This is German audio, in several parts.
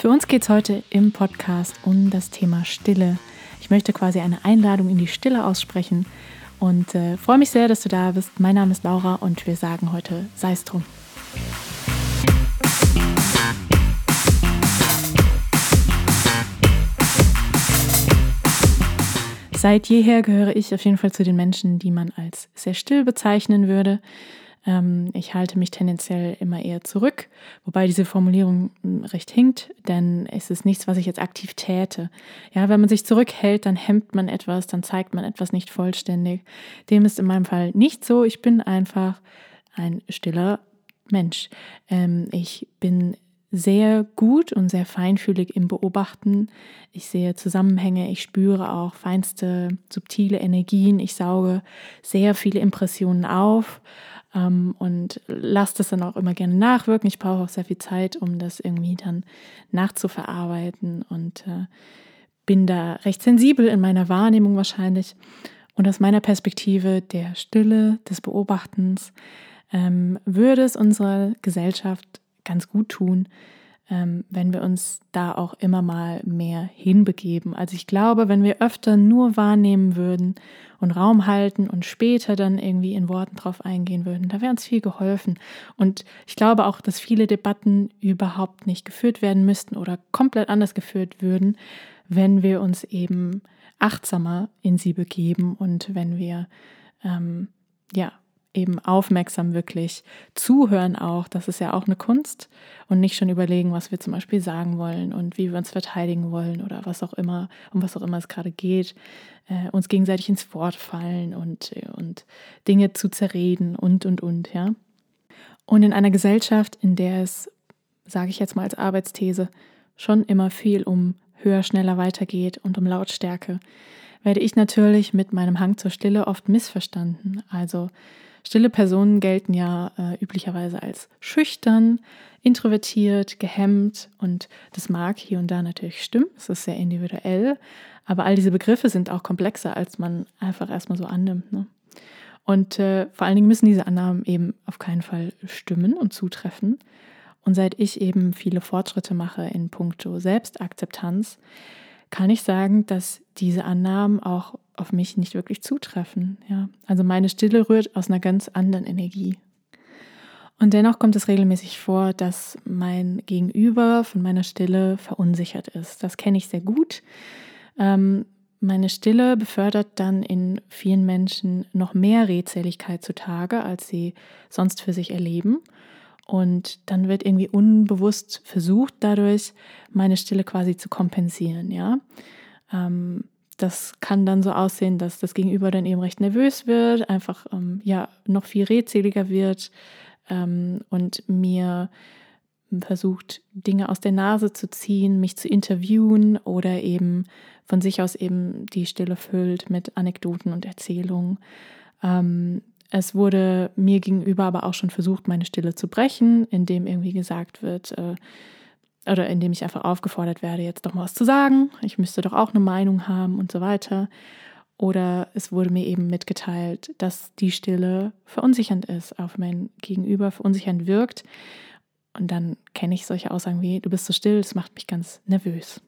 Für uns geht es heute im Podcast um das Thema Stille. Ich möchte quasi eine Einladung in die Stille aussprechen und äh, freue mich sehr, dass du da bist. Mein Name ist Laura und wir sagen heute, sei es drum. Seit jeher gehöre ich auf jeden Fall zu den Menschen, die man als sehr still bezeichnen würde. Ähm, ich halte mich tendenziell immer eher zurück, wobei diese Formulierung hm, recht hinkt, denn es ist nichts, was ich jetzt aktiv täte. Ja, wenn man sich zurückhält, dann hemmt man etwas, dann zeigt man etwas nicht vollständig. Dem ist in meinem Fall nicht so. Ich bin einfach ein stiller Mensch. Ähm, ich bin sehr gut und sehr feinfühlig im Beobachten. Ich sehe Zusammenhänge, ich spüre auch feinste, subtile Energien, ich sauge sehr viele Impressionen auf ähm, und lasse das dann auch immer gerne nachwirken. Ich brauche auch sehr viel Zeit, um das irgendwie dann nachzuverarbeiten und äh, bin da recht sensibel in meiner Wahrnehmung wahrscheinlich. Und aus meiner Perspektive der Stille, des Beobachtens, ähm, würde es unserer Gesellschaft ganz gut tun, wenn wir uns da auch immer mal mehr hinbegeben. Also ich glaube, wenn wir öfter nur wahrnehmen würden und Raum halten und später dann irgendwie in Worten drauf eingehen würden, da wäre uns viel geholfen. Und ich glaube auch, dass viele Debatten überhaupt nicht geführt werden müssten oder komplett anders geführt würden, wenn wir uns eben achtsamer in sie begeben und wenn wir ähm, ja eben aufmerksam wirklich zuhören auch. Das ist ja auch eine Kunst und nicht schon überlegen, was wir zum Beispiel sagen wollen und wie wir uns verteidigen wollen oder was auch immer, um was auch immer es gerade geht, äh, uns gegenseitig ins Wort fallen und, und Dinge zu zerreden und, und, und, ja. Und in einer Gesellschaft, in der es, sage ich jetzt mal als Arbeitsthese, schon immer viel um höher, schneller weitergeht und um Lautstärke, werde ich natürlich mit meinem Hang zur Stille oft missverstanden. Also Stille Personen gelten ja äh, üblicherweise als schüchtern, introvertiert, gehemmt und das mag hier und da natürlich stimmen. Es ist sehr individuell, aber all diese Begriffe sind auch komplexer, als man einfach erstmal so annimmt. Ne? Und äh, vor allen Dingen müssen diese Annahmen eben auf keinen Fall stimmen und zutreffen. Und seit ich eben viele Fortschritte mache in puncto Selbstakzeptanz, kann ich sagen, dass diese Annahmen auch auf mich nicht wirklich zutreffen. Ja? Also meine Stille rührt aus einer ganz anderen Energie. Und dennoch kommt es regelmäßig vor, dass mein Gegenüber von meiner Stille verunsichert ist. Das kenne ich sehr gut. Ähm, meine Stille befördert dann in vielen Menschen noch mehr Redseligkeit zutage, als sie sonst für sich erleben. Und dann wird irgendwie unbewusst versucht, dadurch meine Stille quasi zu kompensieren. Ja, ähm, das kann dann so aussehen, dass das Gegenüber dann eben recht nervös wird, einfach ähm, ja noch viel redseliger wird ähm, und mir versucht, Dinge aus der Nase zu ziehen, mich zu interviewen oder eben von sich aus eben die Stille füllt mit Anekdoten und Erzählungen. Ähm, es wurde mir gegenüber aber auch schon versucht, meine Stille zu brechen, indem irgendwie gesagt wird, äh, oder indem ich einfach aufgefordert werde, jetzt doch mal was zu sagen. Ich müsste doch auch eine Meinung haben und so weiter. Oder es wurde mir eben mitgeteilt, dass die Stille verunsichernd ist, auf mein Gegenüber verunsichernd wirkt. Und dann kenne ich solche Aussagen wie, du bist so still, das macht mich ganz nervös.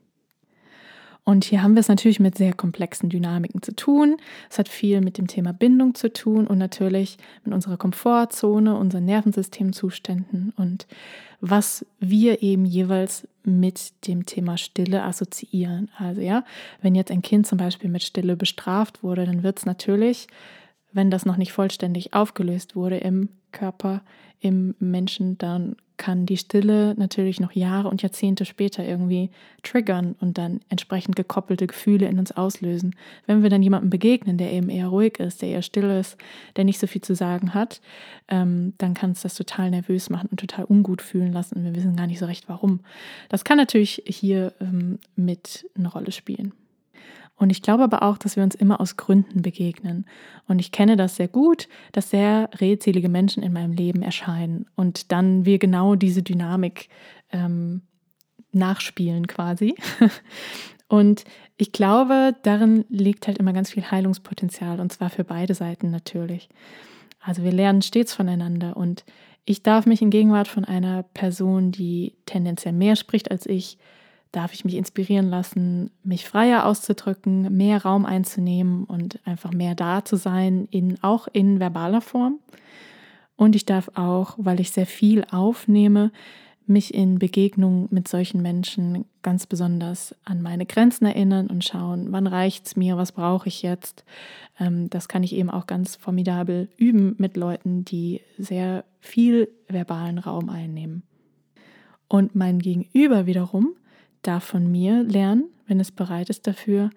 Und hier haben wir es natürlich mit sehr komplexen Dynamiken zu tun. Es hat viel mit dem Thema Bindung zu tun und natürlich mit unserer Komfortzone, unseren Nervensystemzuständen und was wir eben jeweils mit dem Thema Stille assoziieren. Also ja, wenn jetzt ein Kind zum Beispiel mit Stille bestraft wurde, dann wird es natürlich, wenn das noch nicht vollständig aufgelöst wurde im Körper, im Menschen, dann kann die Stille natürlich noch Jahre und Jahrzehnte später irgendwie triggern und dann entsprechend gekoppelte Gefühle in uns auslösen. Wenn wir dann jemandem begegnen, der eben eher ruhig ist, der eher still ist, der nicht so viel zu sagen hat, ähm, dann kann es das total nervös machen und total ungut fühlen lassen und wir wissen gar nicht so recht warum. Das kann natürlich hier ähm, mit eine Rolle spielen. Und ich glaube aber auch, dass wir uns immer aus Gründen begegnen. Und ich kenne das sehr gut, dass sehr redselige Menschen in meinem Leben erscheinen und dann wir genau diese Dynamik ähm, nachspielen quasi. Und ich glaube, darin liegt halt immer ganz viel Heilungspotenzial und zwar für beide Seiten natürlich. Also wir lernen stets voneinander und ich darf mich in Gegenwart von einer Person, die tendenziell mehr spricht als ich, darf ich mich inspirieren lassen, mich freier auszudrücken, mehr Raum einzunehmen und einfach mehr da zu sein, in, auch in verbaler Form. Und ich darf auch, weil ich sehr viel aufnehme, mich in Begegnungen mit solchen Menschen ganz besonders an meine Grenzen erinnern und schauen, wann reicht es mir, was brauche ich jetzt. Ähm, das kann ich eben auch ganz formidabel üben mit Leuten, die sehr viel verbalen Raum einnehmen. Und mein Gegenüber wiederum darf von mir lernen, wenn es bereit ist dafür,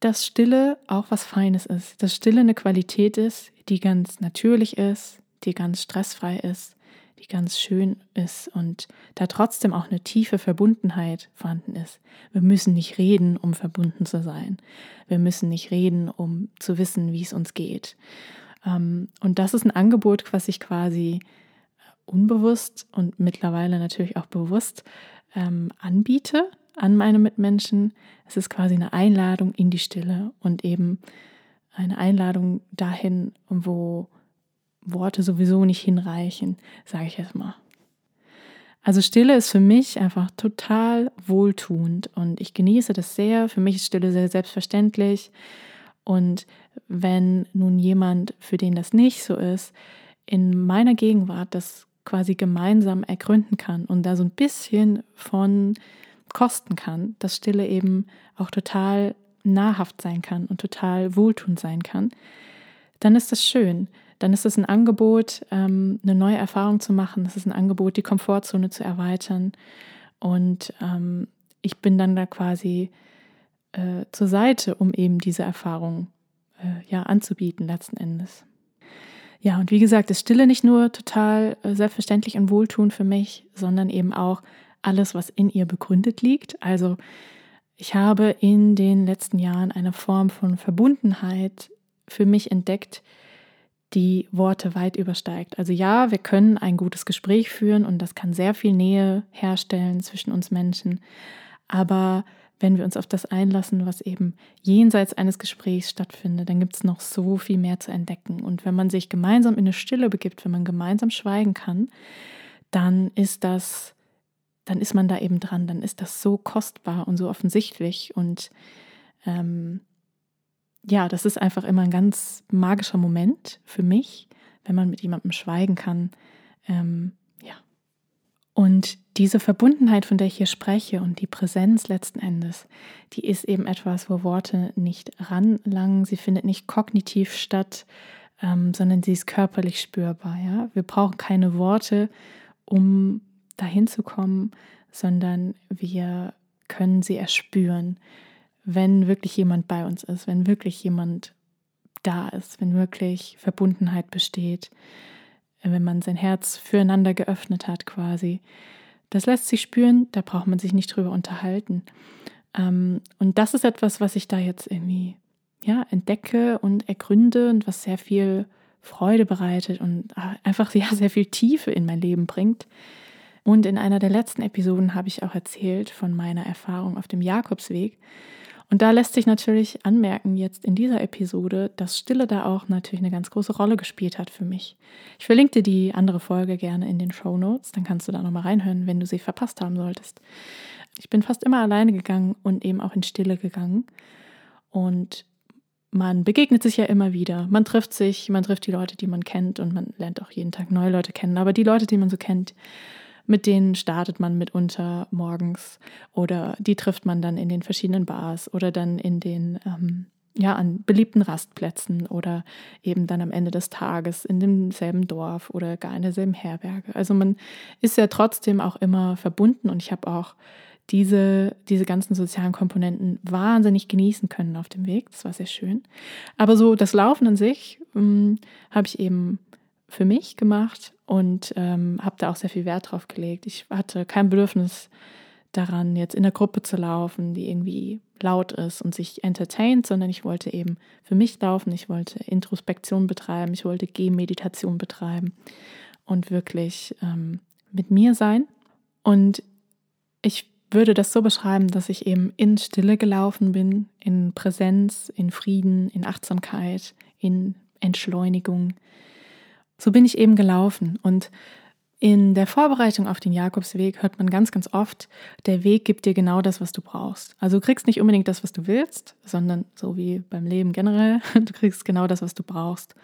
dass Stille auch was Feines ist, dass Stille eine Qualität ist, die ganz natürlich ist, die ganz stressfrei ist, die ganz schön ist und da trotzdem auch eine tiefe Verbundenheit vorhanden ist. Wir müssen nicht reden, um verbunden zu sein. Wir müssen nicht reden, um zu wissen, wie es uns geht. Ähm, und das ist ein Angebot, was ich quasi unbewusst und mittlerweile natürlich auch bewusst ähm, anbiete an meine Mitmenschen. Es ist quasi eine Einladung in die Stille und eben eine Einladung dahin, wo Worte sowieso nicht hinreichen, sage ich jetzt mal. Also Stille ist für mich einfach total wohltuend und ich genieße das sehr. Für mich ist Stille sehr selbstverständlich. Und wenn nun jemand, für den das nicht so ist, in meiner Gegenwart das quasi gemeinsam ergründen kann und da so ein bisschen von kosten kann, dass Stille eben auch total nahrhaft sein kann und total wohltuend sein kann, dann ist das schön dann ist es ein Angebot, ähm, eine neue Erfahrung zu machen. Es ist ein Angebot, die Komfortzone zu erweitern. Und ähm, ich bin dann da quasi äh, zur Seite, um eben diese Erfahrung äh, ja anzubieten letzten Endes. Ja, und wie gesagt, ist Stille nicht nur total äh, selbstverständlich und wohltuend für mich, sondern eben auch alles, was in ihr begründet liegt. Also ich habe in den letzten Jahren eine Form von Verbundenheit für mich entdeckt, die Worte weit übersteigt. Also ja, wir können ein gutes Gespräch führen und das kann sehr viel Nähe herstellen zwischen uns Menschen. Aber wenn wir uns auf das einlassen, was eben jenseits eines Gesprächs stattfindet, dann gibt es noch so viel mehr zu entdecken. Und wenn man sich gemeinsam in eine Stille begibt, wenn man gemeinsam schweigen kann, dann ist das, dann ist man da eben dran, dann ist das so kostbar und so offensichtlich und ähm, ja, das ist einfach immer ein ganz magischer Moment für mich, wenn man mit jemandem schweigen kann. Ähm. Und diese Verbundenheit, von der ich hier spreche und die Präsenz letzten Endes, die ist eben etwas, wo Worte nicht ranlangen, sie findet nicht kognitiv statt, ähm, sondern sie ist körperlich spürbar. Ja? Wir brauchen keine Worte, um dahin zu kommen, sondern wir können sie erspüren wenn wirklich jemand bei uns ist, wenn wirklich jemand da ist, wenn wirklich Verbundenheit besteht, wenn man sein Herz füreinander geöffnet hat quasi. Das lässt sich spüren, da braucht man sich nicht drüber unterhalten. Ähm, und das ist etwas, was ich da jetzt irgendwie ja, entdecke und ergründe und was sehr viel Freude bereitet und einfach ja, sehr viel Tiefe in mein Leben bringt. Und in einer der letzten Episoden habe ich auch erzählt von meiner Erfahrung auf dem Jakobsweg. Und da lässt sich natürlich anmerken, jetzt in dieser Episode, dass Stille da auch natürlich eine ganz große Rolle gespielt hat für mich. Ich verlinke dir die andere Folge gerne in den Show Notes, dann kannst du da nochmal reinhören, wenn du sie verpasst haben solltest. Ich bin fast immer alleine gegangen und eben auch in Stille gegangen. Und man begegnet sich ja immer wieder. Man trifft sich, man trifft die Leute, die man kennt und man lernt auch jeden Tag neue Leute kennen. Aber die Leute, die man so kennt, mit denen startet man mitunter morgens oder die trifft man dann in den verschiedenen Bars oder dann in den ähm, ja, an beliebten Rastplätzen oder eben dann am Ende des Tages in demselben Dorf oder gar in derselben Herberge. Also man ist ja trotzdem auch immer verbunden und ich habe auch diese, diese ganzen sozialen Komponenten wahnsinnig genießen können auf dem Weg. Das war sehr schön. Aber so das Laufen an sich ähm, habe ich eben für mich gemacht und ähm, habe da auch sehr viel Wert drauf gelegt. Ich hatte kein Bedürfnis daran, jetzt in der Gruppe zu laufen, die irgendwie laut ist und sich entertaint, sondern ich wollte eben für mich laufen, ich wollte Introspektion betreiben, ich wollte Gehmeditation betreiben und wirklich ähm, mit mir sein. Und ich würde das so beschreiben, dass ich eben in Stille gelaufen bin, in Präsenz, in Frieden, in Achtsamkeit, in Entschleunigung, so bin ich eben gelaufen. Und In der Vorbereitung auf den Jakobsweg hört man ganz, ganz oft, der Weg gibt dir genau das, was du brauchst. Also du kriegst nicht unbedingt das, was du willst, sondern so wie beim Leben generell, du kriegst genau das, was du brauchst.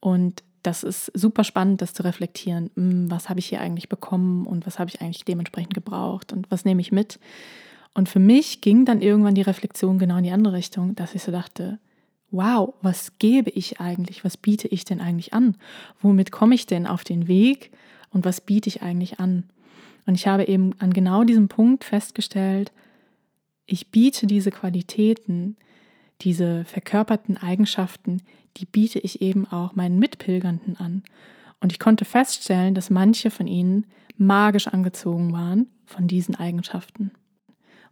Und das ist super spannend, das zu reflektieren. Hm, was habe ich hier eigentlich bekommen und was habe ich eigentlich dementsprechend gebraucht und was nehme ich mit? Und für mich ging dann irgendwann die Reflexion genau in die andere Richtung, dass ich so dachte, wow, was gebe ich eigentlich? Was biete ich denn eigentlich an? Womit komme ich denn auf den Weg und was biete ich eigentlich an? Und ich habe eben an genau diesem Punkt festgestellt, ich biete diese Qualitäten, diese verkörperten Eigenschaften, die biete ich eben auch meinen Mitpilgernden an. Und ich konnte feststellen, dass manche von ihnen magisch angezogen waren von diesen Eigenschaften.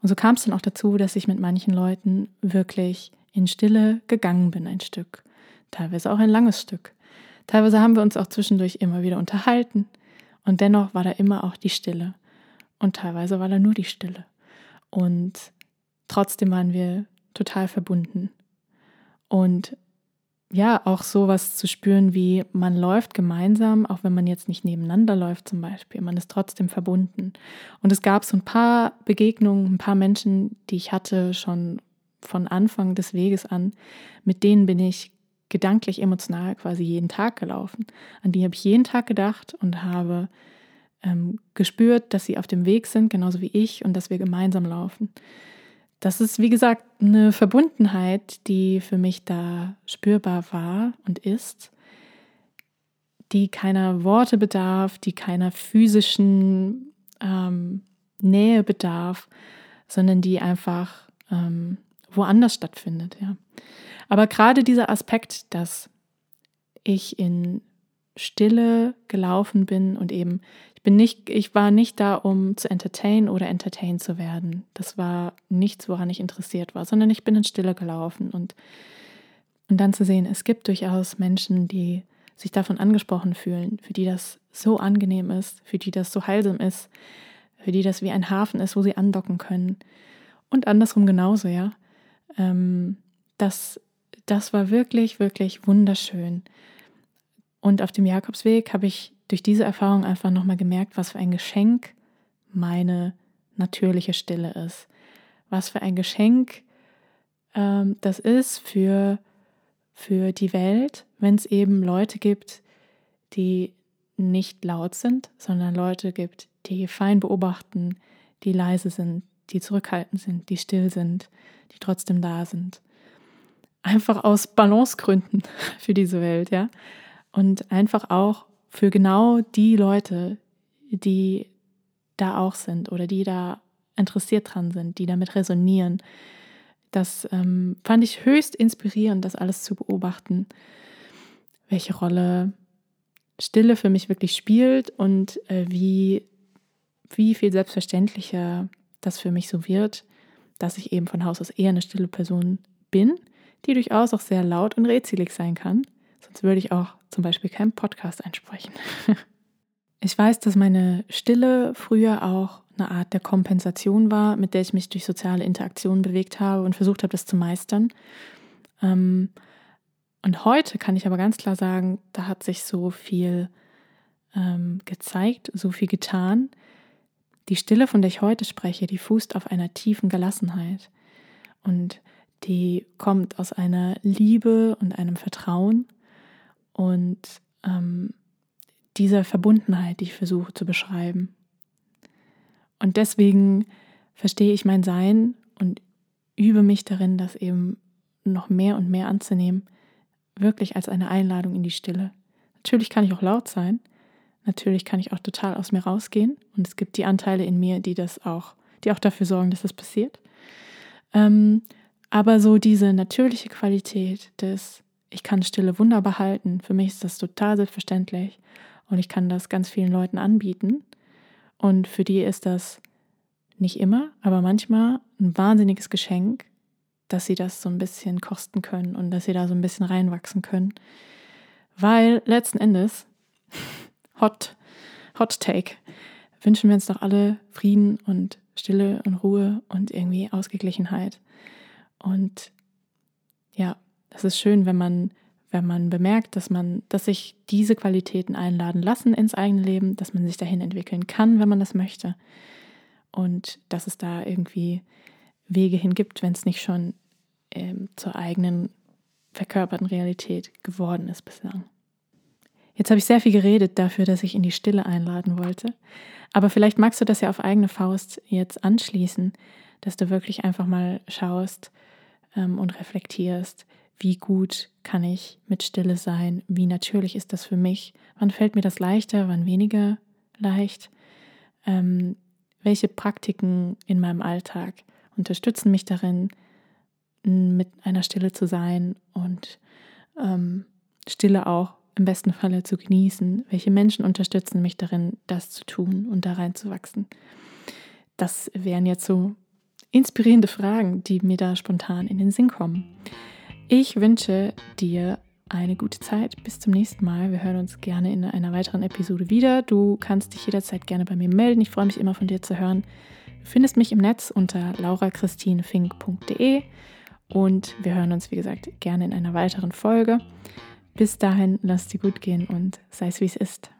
Und so kam es dann auch dazu, dass ich mit manchen Leuten wirklich in Stille gegangen bin, ein Stück. Teilweise auch ein langes Stück. Teilweise haben wir uns auch zwischendurch immer wieder unterhalten. Und dennoch war da immer auch die Stille. Und teilweise war da nur die Stille. Und trotzdem waren wir total verbunden. Und ja, auch sowas zu spüren, wie man läuft gemeinsam, auch wenn man jetzt nicht nebeneinander läuft zum Beispiel, man ist trotzdem verbunden. Und es gab so ein paar Begegnungen, ein paar Menschen, die ich hatte schon von Anfang des Weges an, mit denen bin ich gedanklich, emotional quasi jeden Tag gelaufen. An die habe ich jeden Tag gedacht und habe ähm, gespürt, dass sie auf dem Weg sind, genauso wie ich, und dass wir gemeinsam laufen das ist, wie gesagt, eine Verbundenheit, die für mich da spürbar war und ist, die keiner Worte bedarf, die keiner physischen ähm, Nähe bedarf, sondern die einfach ähm, woanders stattfindet. Ja. Aber gerade dieser Aspekt, dass ich in Stille gelaufen bin und eben bin nicht, ich war nicht da, um zu entertainen oder entertained zu werden. Das war nichts, woran ich interessiert war, sondern ich bin in Stille gelaufen und, und dann zu sehen, es gibt durchaus Menschen, die sich davon angesprochen fühlen, für die das so angenehm ist, für die das so heilsam ist, für die das wie ein Hafen ist, wo sie andocken können. Und andersrum genauso, ja. Ähm, das, das war wirklich, wirklich wunderschön. Und auf dem Jakobsweg habe ich durch diese Erfahrung einfach nochmal gemerkt, was für ein Geschenk meine natürliche Stille ist. Was für ein Geschenk ähm, das ist für, für die Welt, wenn es eben Leute gibt, die nicht laut sind, sondern Leute gibt, die fein beobachten, die leise sind, die zurückhaltend sind, die still sind, die trotzdem da sind. Einfach aus Balancegründen für diese Welt, ja. Und einfach auch für genau die Leute, die da auch sind oder die da interessiert dran sind, die damit resonieren. Das ähm, fand ich höchst inspirierend, das alles zu beobachten, welche Rolle Stille für mich wirklich spielt und äh, wie, wie viel selbstverständlicher das für mich so wird, dass ich eben von Haus aus eher eine stille Person bin, die durchaus auch sehr laut und rätselig sein kann. Sonst würde ich auch zum Beispiel keinen Podcast einsprechen. ich weiß, dass meine Stille früher auch eine Art der Kompensation war, mit der ich mich durch soziale Interaktionen bewegt habe und versucht habe, das zu meistern. Ähm, und heute kann ich aber ganz klar sagen, da hat sich so viel ähm, gezeigt, so viel getan. Die Stille, von der ich heute spreche, die fußt auf einer tiefen Gelassenheit. Und die kommt aus einer Liebe und einem Vertrauen und ähm, dieser Verbundenheit, die ich versuche zu beschreiben. Und deswegen verstehe ich mein Sein und übe mich darin, das eben noch mehr und mehr anzunehmen, wirklich als eine Einladung in die Stille. Natürlich kann ich auch laut sein, natürlich kann ich auch total aus mir rausgehen und es gibt die Anteile in mir, die das auch, die auch dafür sorgen, dass das passiert. Ähm, aber so diese natürliche Qualität des ich kann Stille wunderbar halten. Für mich ist das total selbstverständlich und ich kann das ganz vielen Leuten anbieten. Und für die ist das nicht immer, aber manchmal ein wahnsinniges Geschenk, dass sie das so ein bisschen kosten können und dass sie da so ein bisschen reinwachsen können. Weil letzten Endes, Hot, Hot Take, wünschen wir uns doch alle Frieden und Stille und Ruhe und irgendwie Ausgeglichenheit. Und ja, es ist schön, wenn man, wenn man bemerkt, dass man, dass sich diese Qualitäten einladen lassen ins eigene Leben, dass man sich dahin entwickeln kann, wenn man das möchte. Und dass es da irgendwie Wege hin gibt, wenn es nicht schon ähm, zur eigenen verkörperten Realität geworden ist bislang. Jetzt habe ich sehr viel geredet dafür, dass ich in die Stille einladen wollte. Aber vielleicht magst du das ja auf eigene Faust jetzt anschließen, dass du wirklich einfach mal schaust ähm, und reflektierst, wie gut kann ich mit Stille sein, wie natürlich ist das für mich, wann fällt mir das leichter, wann weniger leicht, ähm, welche Praktiken in meinem Alltag unterstützen mich darin, mit einer Stille zu sein und ähm, Stille auch im besten Falle zu genießen? Welche Menschen unterstützen mich darin, das zu tun und da reinzuwachsen? Das wären jetzt so inspirierende Fragen, die mir da spontan in den Sinn kommen. Ich wünsche dir eine gute Zeit. Bis zum nächsten Mal. Wir hören uns gerne in einer weiteren Episode wieder. Du kannst dich jederzeit gerne bei mir melden. Ich freue mich immer von dir zu hören. Du findest mich im Netz unter laurachristinefink.de und wir hören uns, wie gesagt, gerne in einer weiteren Folge. Bis dahin, lass dir gut gehen und sei es wie es ist.